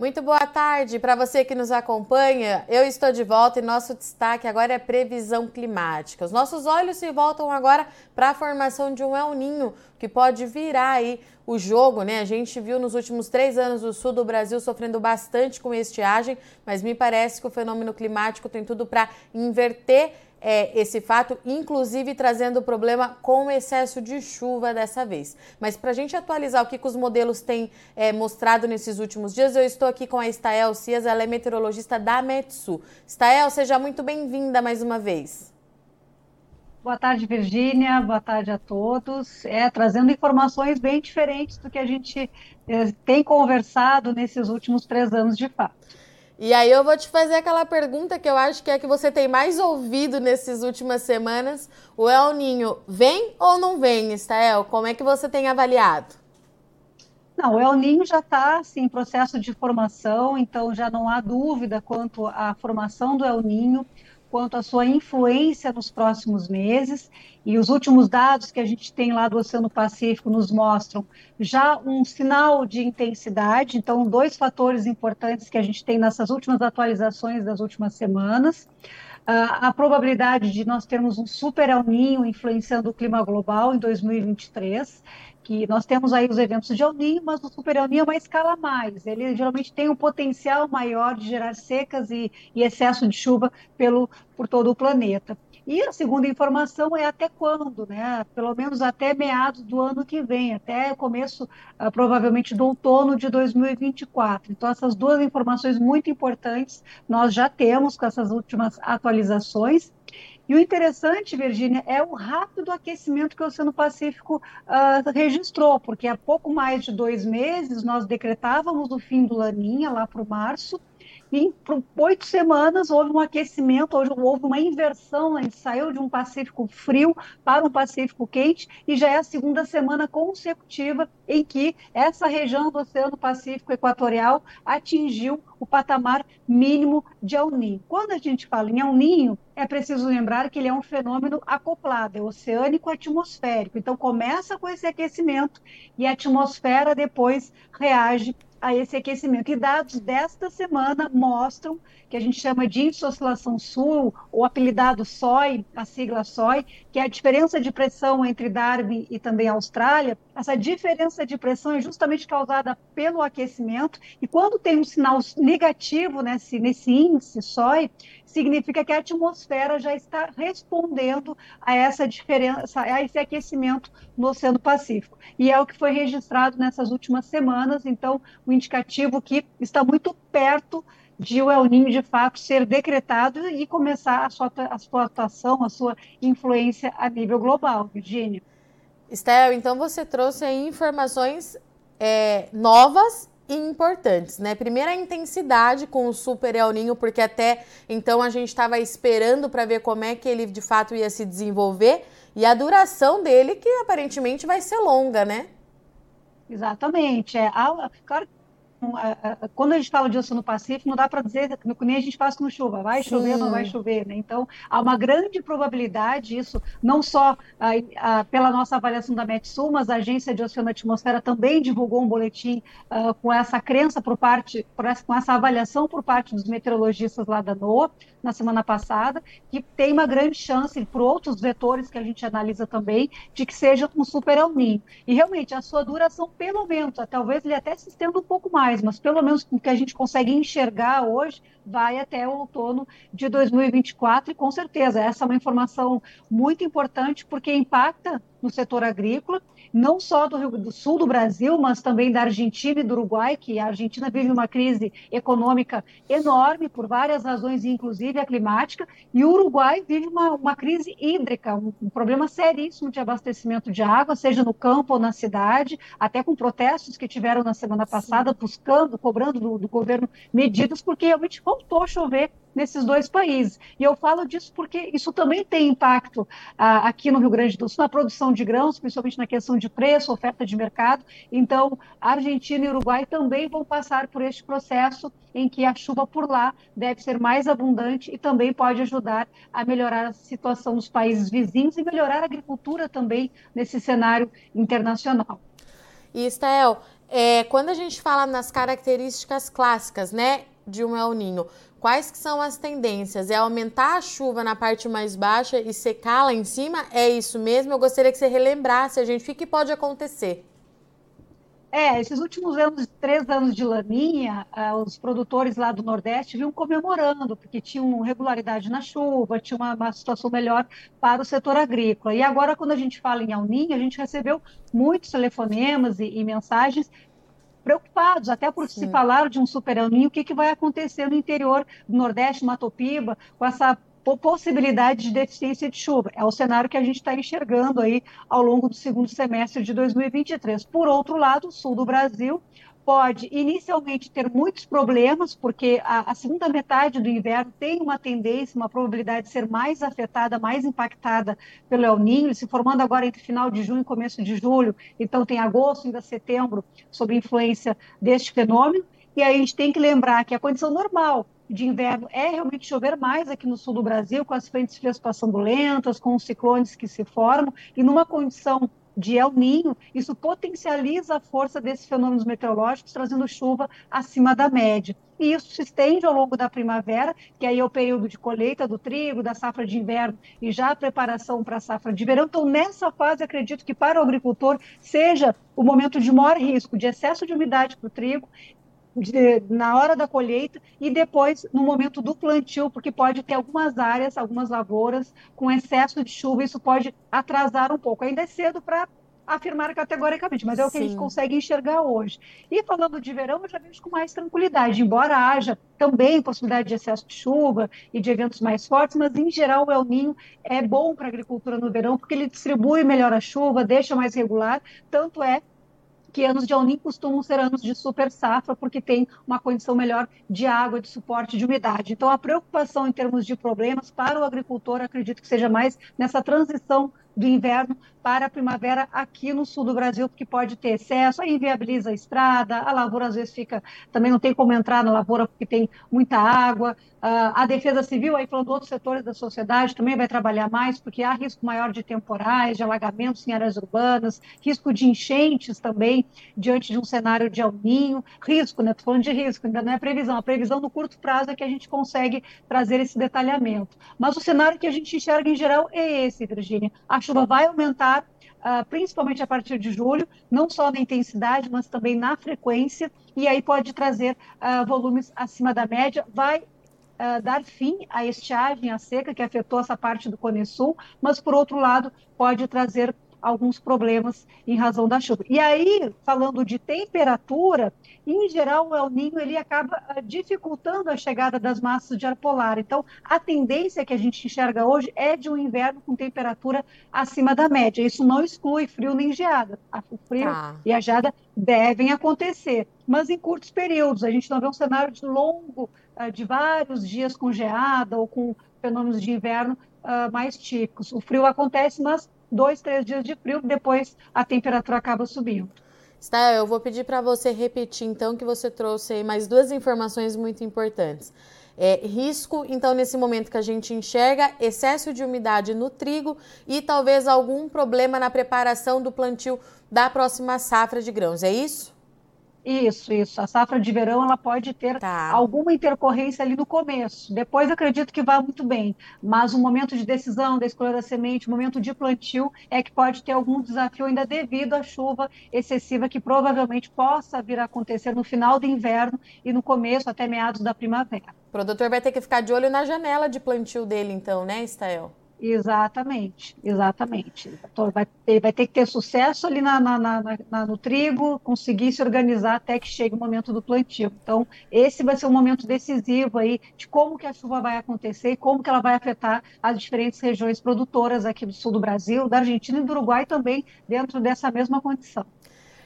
Muito boa tarde para você que nos acompanha. Eu estou de volta e nosso destaque agora é previsão climática. Os nossos olhos se voltam agora para a formação de um El Ninho, que pode virar aí o jogo, né? A gente viu nos últimos três anos o sul do Brasil sofrendo bastante com estiagem, mas me parece que o fenômeno climático tem tudo para inverter é, esse fato, inclusive trazendo problema com o excesso de chuva dessa vez. Mas para a gente atualizar o que, que os modelos têm é, mostrado nesses últimos dias, eu estou aqui com a Stael Cias, ela é meteorologista da Metsu. Stael, seja muito bem-vinda mais uma vez. Boa tarde, Virgínia. Boa tarde a todos. É, trazendo informações bem diferentes do que a gente é, tem conversado nesses últimos três anos de fato. E aí eu vou te fazer aquela pergunta que eu acho que é que você tem mais ouvido nessas últimas semanas. O El Ninho vem ou não vem, Estael? Como é que você tem avaliado? Não, o El Ninho já está assim, em processo de formação, então já não há dúvida quanto à formação do El Ninho quanto à sua influência nos próximos meses. E os últimos dados que a gente tem lá do Oceano Pacífico nos mostram já um sinal de intensidade. Então, dois fatores importantes que a gente tem nessas últimas atualizações das últimas semanas. Uh, a probabilidade de nós termos um super El Ninho influenciando o clima global em 2023 que nós temos aí os eventos de El mas o Super El é uma escala a mais. Ele geralmente tem um potencial maior de gerar secas e, e excesso de chuva pelo, por todo o planeta. E a segunda informação é até quando, né? Pelo menos até meados do ano que vem, até começo, uh, provavelmente, do outono de 2024. Então, essas duas informações muito importantes nós já temos com essas últimas atualizações. E o interessante, Virgínia, é o rápido aquecimento que o Oceano Pacífico uh, registrou, porque há pouco mais de dois meses nós decretávamos o fim do Laninha, lá para o março, e por oito semanas houve um aquecimento, houve uma inversão, a gente saiu de um Pacífico frio para um Pacífico quente, e já é a segunda semana consecutiva em que essa região do Oceano Pacífico Equatorial atingiu o patamar mínimo de El. Quando a gente fala em El é preciso lembrar que ele é um fenômeno acoplado, é oceânico atmosférico. Então começa com esse aquecimento e a atmosfera depois reage a esse aquecimento. E dados desta semana mostram que a gente chama de insoscilação sul, ou apelidado SOI, a sigla SOI, que é a diferença de pressão entre Darwin e também Austrália. Essa diferença de pressão é justamente causada pelo aquecimento, e quando tem um sinal negativo nesse, nesse índice SOI, significa que a atmosfera já está respondendo a essa diferença, a esse aquecimento no Oceano Pacífico. E é o que foi registrado nessas últimas semanas, então, o um indicativo que está muito perto de o El Ninho de fato ser decretado e começar a sua, a sua atuação, a sua influência a nível global, Virginia. Estel, então você trouxe informações é, novas e importantes, né? Primeiro a intensidade com o Super El Ninho, porque até então a gente estava esperando para ver como é que ele de fato ia se desenvolver e a duração dele que aparentemente vai ser longa, né? Exatamente. É, claro quando a gente fala de Oceano Pacífico, não dá para dizer que nem a gente faz com chuva, vai Sim. chover ou não vai chover, né? Então, há uma grande probabilidade, isso não só pela nossa avaliação da Metsul, mas a Agência de Oceano e Atmosfera também divulgou um boletim uh, com essa crença por parte, por essa, com essa avaliação por parte dos meteorologistas lá da NOAA, na semana passada, que tem uma grande chance, por outros vetores que a gente analisa também, de que seja um super El. E realmente, a sua duração, pelo menos, talvez ele até se estenda um pouco mais, mas pelo menos o que a gente consegue enxergar hoje, vai até o outono de 2024, e com certeza, essa é uma informação muito importante, porque impacta no setor agrícola, não só do Rio do Sul do Brasil, mas também da Argentina e do Uruguai, que a Argentina vive uma crise econômica enorme por várias razões, inclusive a climática, e o Uruguai vive uma, uma crise hídrica, um, um, problema seríssimo de abastecimento de água, seja no campo ou na cidade, até com protestos que tiveram na semana passada, buscando, cobrando do, do governo medidas, porque realmente voltou a chover nesses dois países. E eu falo disso porque isso também tem impacto ah, aqui no Rio Grande do Sul, na produção de grãos, principalmente na questão de preço, oferta de mercado. Então, Argentina e Uruguai também vão passar por este processo em que a chuva por lá deve ser mais abundante e também pode ajudar a melhorar a situação dos países vizinhos e melhorar a agricultura também nesse cenário internacional. E, Estael, é, quando a gente fala nas características clássicas, né, de um El Ninho, quais que são as tendências? É aumentar a chuva na parte mais baixa e secar lá em cima? É isso mesmo? Eu gostaria que você relembrasse a gente o que pode acontecer. É, esses últimos anos, três anos de laninha, ah, os produtores lá do Nordeste vinham comemorando, porque tinham regularidade na chuva, tinha uma, uma, situação melhor para o setor agrícola. E agora, quando a gente fala em Alninha, a gente recebeu muitos telefonemas e, e mensagens preocupados, até por Sim. se falar de um super El o que, que vai acontecer no interior do Nordeste, Matopiba, com essa possibilidade de deficiência de chuva. É o cenário que a gente está enxergando aí ao longo do segundo semestre de 2023. Por outro lado, o sul do Brasil pode inicialmente ter muitos problemas, porque a, a, segunda metade do inverno tem uma tendência, uma probabilidade de ser mais afetada, mais impactada pelo El Niño, se formando agora entre final de junho e começo de julho, então tem agosto, ainda setembro, sob influência deste fenômeno. E aí a gente tem que lembrar que a condição normal de inverno é realmente chover mais aqui no sul do Brasil, com as frentes frias passando lentas, com os ciclones que se formam, e numa condição de El Ninho, isso potencializa a força desses fenômenos meteorológicos, trazendo chuva acima da média. E isso se estende ao longo da primavera, que aí é o período de colheita do trigo, da safra de inverno e já a preparação para a safra de verão. Então, nessa fase, acredito que para o agricultor seja o momento de maior risco de excesso de umidade para o trigo de, na hora da colheita e depois no momento do plantio, porque pode ter algumas áreas, algumas lavouras com excesso de chuva, isso pode atrasar um pouco. Ainda é cedo para afirmar categoricamente, mas é o que Sim. a gente consegue enxergar hoje. E falando de verão, eu já vejo com mais tranquilidade, embora haja também possibilidade de excesso de chuva e de eventos mais fortes, mas em geral o El Ninho é bom para a agricultura no verão, porque ele distribui melhor a chuva, deixa mais regular, tanto é que anos de El Niño costumam ser anos de super safra, porque tem uma condição melhor de água, de suporte de umidade. Então, a preocupação em termos de problemas para o agricultor, acredito que seja mais nessa transição do inverno para a primavera aqui no sul do Brasil, porque pode ter excesso, aí inviabiliza a estrada, a lavoura às vezes fica, também não tem como entrar na lavoura porque tem muita água, uh, a defesa civil, aí falando outros setores da sociedade, também vai trabalhar mais, porque há risco maior de temporais, de alagamentos em áreas urbanas, risco de enchentes também, diante de um cenário de alninho, risco, né, estou falando de risco, ainda não é previsão, a previsão no curto prazo é que a gente consegue trazer esse detalhamento, mas o cenário que a gente enxerga em geral é esse, Virginia, a chuva vai aumentar, uh, principalmente a partir de julho, não só na intensidade, mas também na frequência, e aí pode trazer uh, volumes acima da média, vai Uh, dar fim à estiagem, à seca que afetou essa parte do Cone Sul, mas, por outro lado, pode trazer alguns problemas em razão da chuva. E aí, falando de temperatura, em geral, o El Ninho ele acaba ah, dificultando a chegada das massas de ar polar. Então, a tendência que a gente enxerga hoje é de um inverno com temperatura acima da média. Isso não exclui frio nem geada. O frio ah. e a geada devem acontecer, mas em curtos períodos. A gente não vê um cenário de longo, ah, de vários dias com geada ou com fenômenos de inverno uh, mais típicos. O frio acontece, mas dois, três dias de frio, depois a temperatura acaba subindo. Está, eu vou pedir para você repetir então que você trouxe aí mais duas informações muito importantes. É, risco, então, nesse momento que a gente enxerga excesso de umidade no trigo e talvez algum problema na preparação do plantio da próxima safra de grãos, é isso? Isso, isso. A safra de verão ela pode ter tá. alguma intercorrência ali no começo. Depois acredito que vá muito bem. Mas o momento de decisão da escolha da semente, o momento de plantio, é que pode ter algum desafio ainda devido à chuva excessiva que provavelmente possa vir a acontecer no final do inverno e no começo até meados da primavera. O produtor vai ter que ficar de olho na janela de plantio dele, então, né, Stael? Exatamente, exatamente. Então, vai ter, vai ter que ter sucesso ali na, na, na, no trigo, conseguir se organizar até que chegue o momento do plantio. Então, esse vai ser um momento decisivo aí de como que a chuva vai acontecer e como que ela vai afetar as diferentes regiões produtoras aqui do sul do Brasil, da Argentina e do Uruguai também, dentro dessa mesma condição.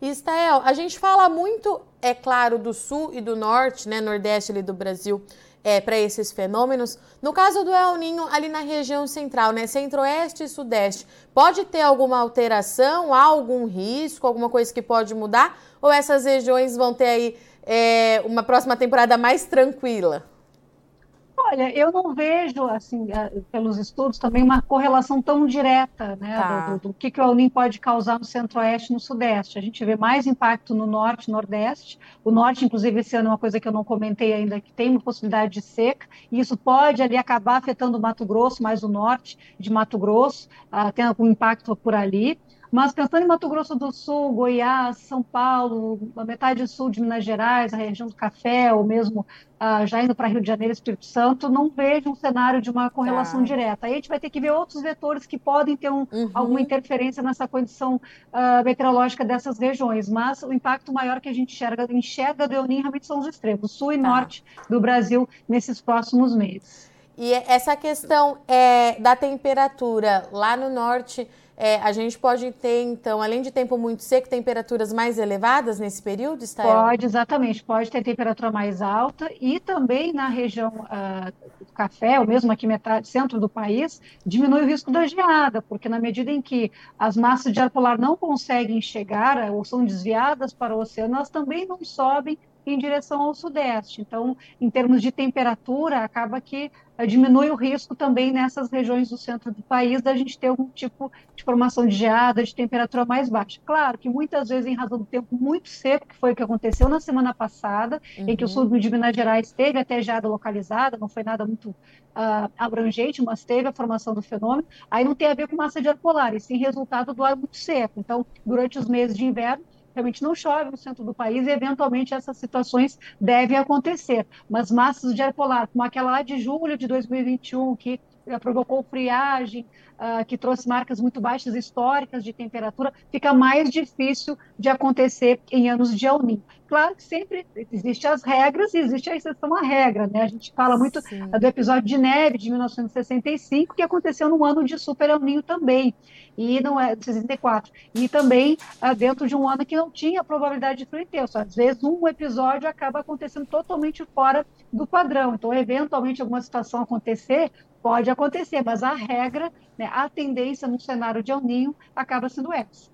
Estael, a gente fala muito, é claro, do sul e do norte, né, nordeste ali do Brasil, é, para esses fenômenos. No caso do El Ninho, ali na região central, né, centro-oeste e sudeste, pode ter alguma alteração, algum risco, alguma coisa que pode mudar? Ou essas regiões vão ter aí é, uma próxima temporada mais tranquila? Olha, eu não vejo, assim, pelos estudos também, uma correlação tão direta, né, tá. do, do, do, que, que o El Niño pode causar no centro-oeste e no sudeste. A gente vê mais impacto no norte e nordeste. O norte, inclusive, esse ano é uma coisa que eu não comentei ainda, que tem uma possibilidade de seca, e isso pode ali acabar afetando o Mato Grosso, mais o norte de Mato Grosso, uh, tem algum impacto por ali. Mas pensando em Mato Grosso do Sul, Goiás, São Paulo, a metade sul de Minas Gerais, a região do café, ou mesmo uh, já indo para Rio de Janeiro, Espírito Santo, não vejo um cenário de uma correlação tá. direta. Aí a gente vai ter que ver outros vetores que podem ter um, uhum. alguma interferência nessa condição uh, meteorológica dessas regiões, mas o impacto maior que a gente enxerga, enxerga do El Niño realmente são os extremos, sul e tá. norte do Brasil nesses próximos meses. E essa questão é, da temperatura lá no norte é, a gente pode ter, então, além de tempo muito seco, temperaturas mais elevadas nesse período, está? Pode, exatamente. Pode ter temperatura mais alta e também na região uh, do café, ou mesmo aqui metade centro do país, diminui o risco da geada, porque na medida em que as massas de ar polar não conseguem chegar ou são desviadas para o oceano, elas também não sobem em direção ao sudeste. Então, em termos de temperatura, acaba que eh, diminui o risco também nessas regiões do centro do país da gente ter algum tipo de formação de geada, de temperatura mais baixa. Claro que muitas vezes, em razão do tempo muito seco, que foi o que aconteceu na semana passada, uhum. em que o uhum. sul de Minas Gerais teve até geada localizada, não foi nada muito uh, abrangente, mas teve a formação do fenômeno, aí não tem a ver com massa de ar polar, e sim resultado do ar muito seco. Então, durante os meses de inverno, realmente não chove no centro do país e, eventualmente, essas situações devem acontecer. Mas massas de ar polar, como aquela lá de julho de 2021, que provocou friagem, uh, que trouxe marcas muito baixas históricas de temperatura, fica mais difícil de acontecer em anos de El Niño. Claro que sempre existem as regras e existe a exceção à regra, né? A gente fala muito Sim. do episódio de neve de 1965, que aconteceu no ano de Super El Niño também, e não é 64, e também uh, dentro de um ano que não tinha probabilidade de frio intenso. Às vezes um episódio acaba acontecendo totalmente fora do padrão. Então, eventualmente alguma situação acontecer, pode acontecer, mas a regra, né, a tendência no cenário de El Ninho acaba sendo essa.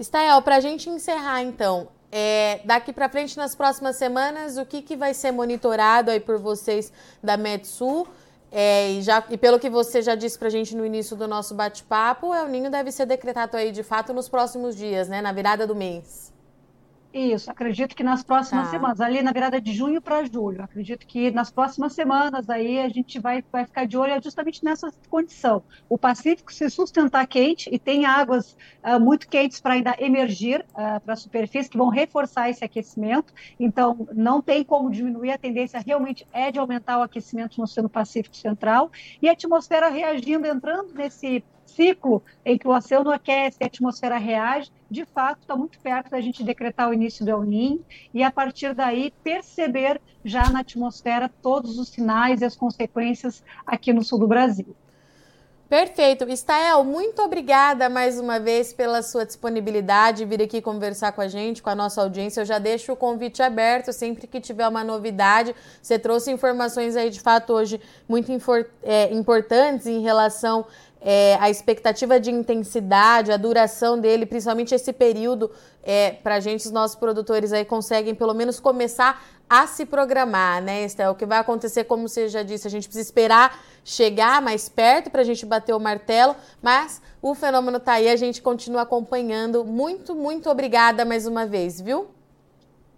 Stael, para a gente encerrar então, é, daqui para frente, nas próximas semanas, o que, que vai ser monitorado aí por vocês da Metsul? É, e, já, e pelo que você já disse para a gente no início do nosso bate-papo, o El Ninho deve ser decretado aí de fato nos próximos dias, né? Na virada do mês. Isso, acredito que nas próximas tá. semanas, ali na virada de junho para julho, acredito que nas próximas semanas aí a gente vai, vai ficar de olho justamente nessa condição. O Pacífico se sustentar quente e tem águas uh, muito quentes para ainda emergir uh, para a superfície, que vão reforçar esse aquecimento, então não tem como diminuir, a tendência realmente é de aumentar o aquecimento no Oceano Pacífico Central, e a atmosfera reagindo, entrando nesse ciclo em que o oceano aquece e a atmosfera reage, de fato está muito perto da gente decretar o início do El Niño e a partir daí perceber já na atmosfera todos os sinais e as consequências aqui no sul do Brasil. Perfeito. Stael, muito obrigada mais uma vez pela sua disponibilidade, vir aqui conversar com a gente, com a nossa audiência. Eu já deixo o convite aberto sempre que tiver uma novidade. Você trouxe informações aí de fato hoje muito é, importantes em relação é, a expectativa de intensidade, a duração dele, principalmente esse período, é, para a gente, os nossos produtores aí conseguem pelo menos começar a se programar, né, Estel? O que vai acontecer, como você já disse, a gente precisa esperar chegar mais perto para a gente bater o martelo, mas o fenômeno está aí, a gente continua acompanhando. Muito, muito obrigada mais uma vez, viu?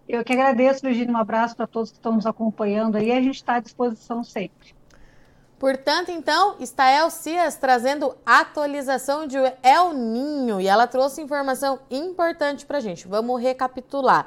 Eu que agradeço, Virginia. Um abraço para todos que estão nos acompanhando aí. A gente está à disposição sempre. Portanto, então, está El Cias trazendo atualização de El Ninho e ela trouxe informação importante para a gente. Vamos recapitular.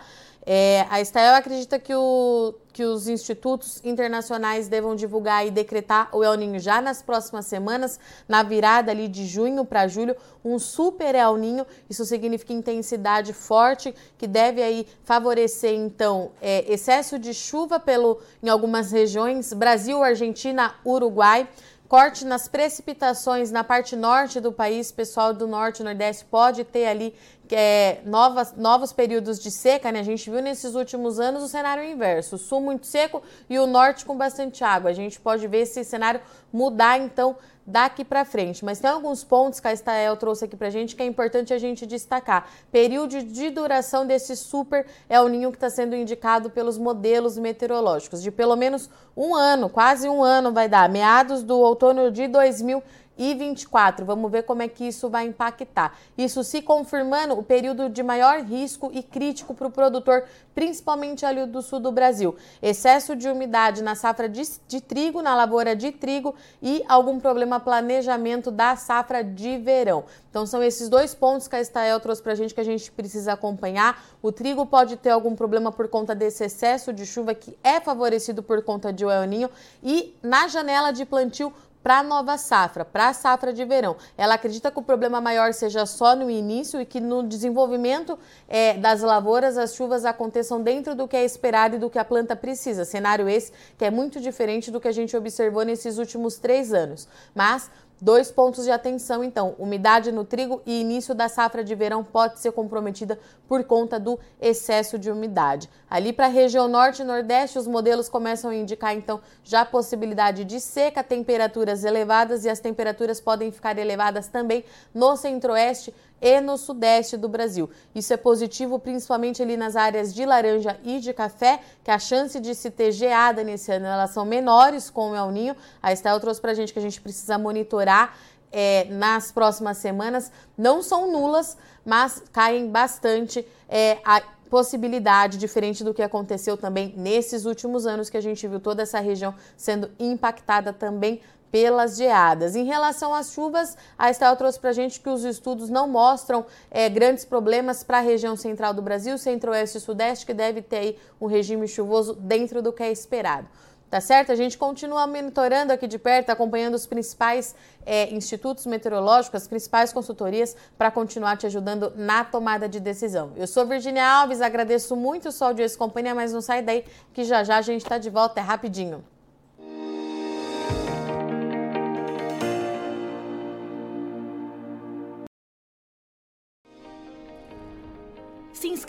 É, a Estael acredita que, o, que os institutos internacionais devam divulgar e decretar o El Ninho já nas próximas semanas, na virada ali de junho para julho, um super El Ninho. Isso significa intensidade forte, que deve aí favorecer, então, é, excesso de chuva pelo, em algumas regiões, Brasil, Argentina, Uruguai. Corte nas precipitações na parte norte do país, pessoal do norte e nordeste pode ter ali é, novas, novos períodos de seca, né? A gente viu nesses últimos anos o cenário inverso, o sul muito seco e o norte com bastante água. A gente pode ver esse cenário mudar então daqui para frente. Mas tem alguns pontos que a Estael trouxe aqui para gente que é importante a gente destacar. Período de duração desse super é o ninho que está sendo indicado pelos modelos meteorológicos, de pelo menos um ano, quase um ano vai dar, meados do outono de 2020 e 24. Vamos ver como é que isso vai impactar. Isso se confirmando o período de maior risco e crítico para o produtor, principalmente ali do sul do Brasil. Excesso de umidade na safra de, de trigo, na lavoura de trigo e algum problema planejamento da safra de verão. Então são esses dois pontos que a Estael trouxe para a gente que a gente precisa acompanhar. O trigo pode ter algum problema por conta desse excesso de chuva que é favorecido por conta de El Ninho e na janela de plantio para a nova safra, para a safra de verão. Ela acredita que o problema maior seja só no início e que no desenvolvimento é, das lavouras as chuvas aconteçam dentro do que é esperado e do que a planta precisa. Cenário esse que é muito diferente do que a gente observou nesses últimos três anos. Mas Dois pontos de atenção, então: umidade no trigo e início da safra de verão pode ser comprometida por conta do excesso de umidade. Ali para a região norte e nordeste, os modelos começam a indicar, então, já a possibilidade de seca, temperaturas elevadas e as temperaturas podem ficar elevadas também no centro-oeste e no sudeste do Brasil. Isso é positivo principalmente ali nas áreas de laranja e de café, que a chance de se ter geada nesse ano elas são menores com o El Ninho. A Estel trouxe para a gente que a gente precisa monitorar é, nas próximas semanas. Não são nulas, mas caem bastante é, a possibilidade, diferente do que aconteceu também nesses últimos anos, que a gente viu toda essa região sendo impactada também pelas geadas. Em relação às chuvas, a Estel trouxe para a gente que os estudos não mostram é, grandes problemas para a região central do Brasil, centro-oeste e sudeste, que deve ter um regime chuvoso dentro do que é esperado. Tá certo? A gente continua monitorando aqui de perto, acompanhando os principais é, institutos meteorológicos, as principais consultorias, para continuar te ajudando na tomada de decisão. Eu sou Virginia Alves, agradeço muito o sol de companhia, mas não sai daí, que já já a gente está de volta, é rapidinho.